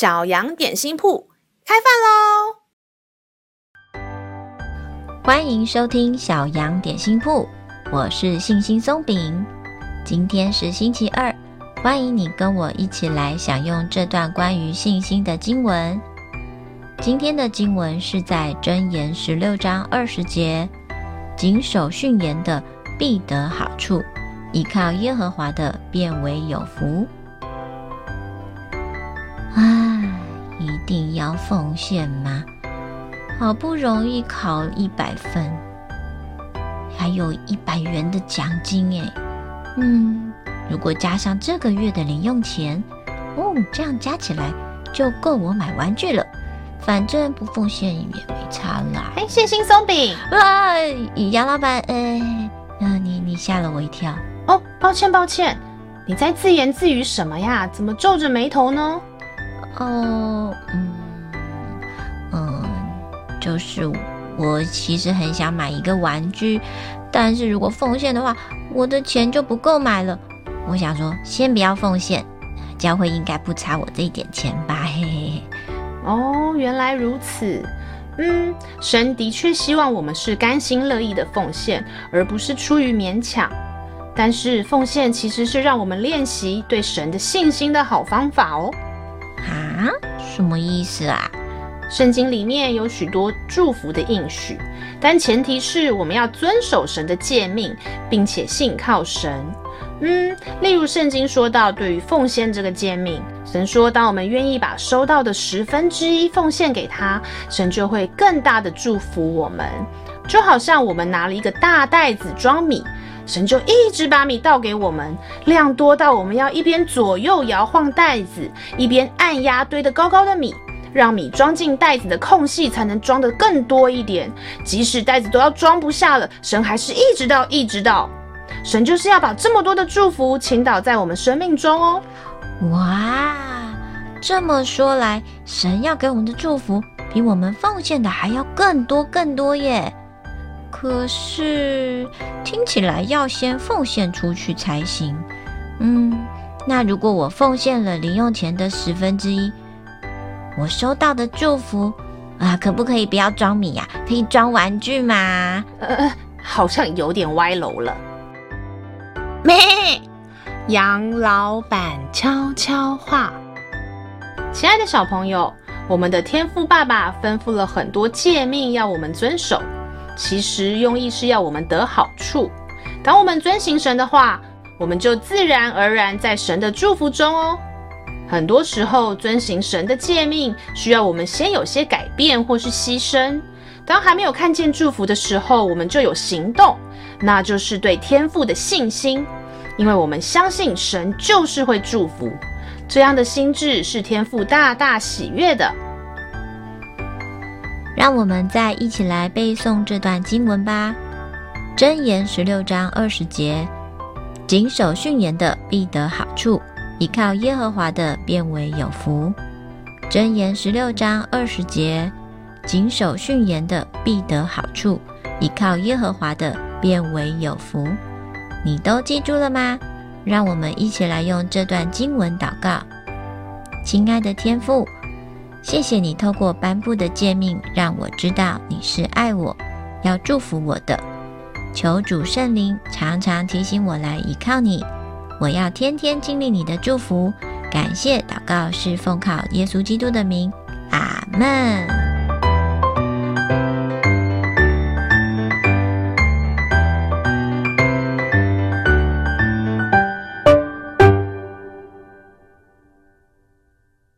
小羊点心铺开饭喽！欢迎收听小羊点心铺，我是信心松饼。今天是星期二，欢迎你跟我一起来享用这段关于信心的经文。今天的经文是在箴言十六章二十节：“谨守训言的必得好处，倚靠耶和华的变为有福。”定要奉献吗？好不容易考一百分，还有一百元的奖金哎。嗯，如果加上这个月的零用钱，哦，这样加起来就够我买玩具了。反正不奉献也没差啦。哎，信心松饼，啊，杨老板，哎，嗯、呃，你你吓了我一跳。哦，抱歉抱歉，你在自言自语什么呀？怎么皱着眉头呢？哦，嗯，嗯，就是我其实很想买一个玩具，但是如果奉献的话，我的钱就不够买了。我想说，先不要奉献，教会应该不差我这一点钱吧？嘿嘿嘿。哦，原来如此。嗯，神的确希望我们是甘心乐意的奉献，而不是出于勉强。但是奉献其实是让我们练习对神的信心的好方法哦。什么意思啊？圣经里面有许多祝福的应许，但前提是我们要遵守神的诫命，并且信靠神。嗯，例如圣经说到，对于奉献这个诫命，神说，当我们愿意把收到的十分之一奉献给他，神就会更大的祝福我们。就好像我们拿了一个大袋子装米，神就一直把米倒给我们，量多到我们要一边左右摇晃袋子，一边按压堆得高高的米，让米装进袋子的空隙才能装得更多一点。即使袋子都要装不下了，神还是一直倒，一直倒。神就是要把这么多的祝福倾倒在我们生命中哦！哇，这么说来，神要给我们的祝福比我们奉献的还要更多更多耶！可是听起来要先奉献出去才行。嗯，那如果我奉献了零用钱的十分之一，我收到的祝福啊，可不可以不要装米呀？可以装玩具吗？呃，好像有点歪楼了。咩，杨老板悄悄话。亲爱的小朋友，我们的天父爸爸吩咐了很多诫命要我们遵守，其实用意是要我们得好处。当我们遵行神的话，我们就自然而然在神的祝福中哦。很多时候，遵行神的诫命需要我们先有些改变或是牺牲。当还没有看见祝福的时候，我们就有行动。那就是对天父的信心，因为我们相信神就是会祝福，这样的心智是天父大大喜悦的。让我们再一起来背诵这段经文吧，《箴言》十六章二十节：谨守训言的必得好处，倚靠耶和华的变为有福。《箴言》十六章二十节：谨守训言的必得好处，倚靠耶和华的。变为有福，你都记住了吗？让我们一起来用这段经文祷告。亲爱的天父，谢谢你透过颁布的诫命，让我知道你是爱我，要祝福我的。求主圣灵常常提醒我来依靠你，我要天天经历你的祝福。感谢祷告是奉靠耶稣基督的名，阿门。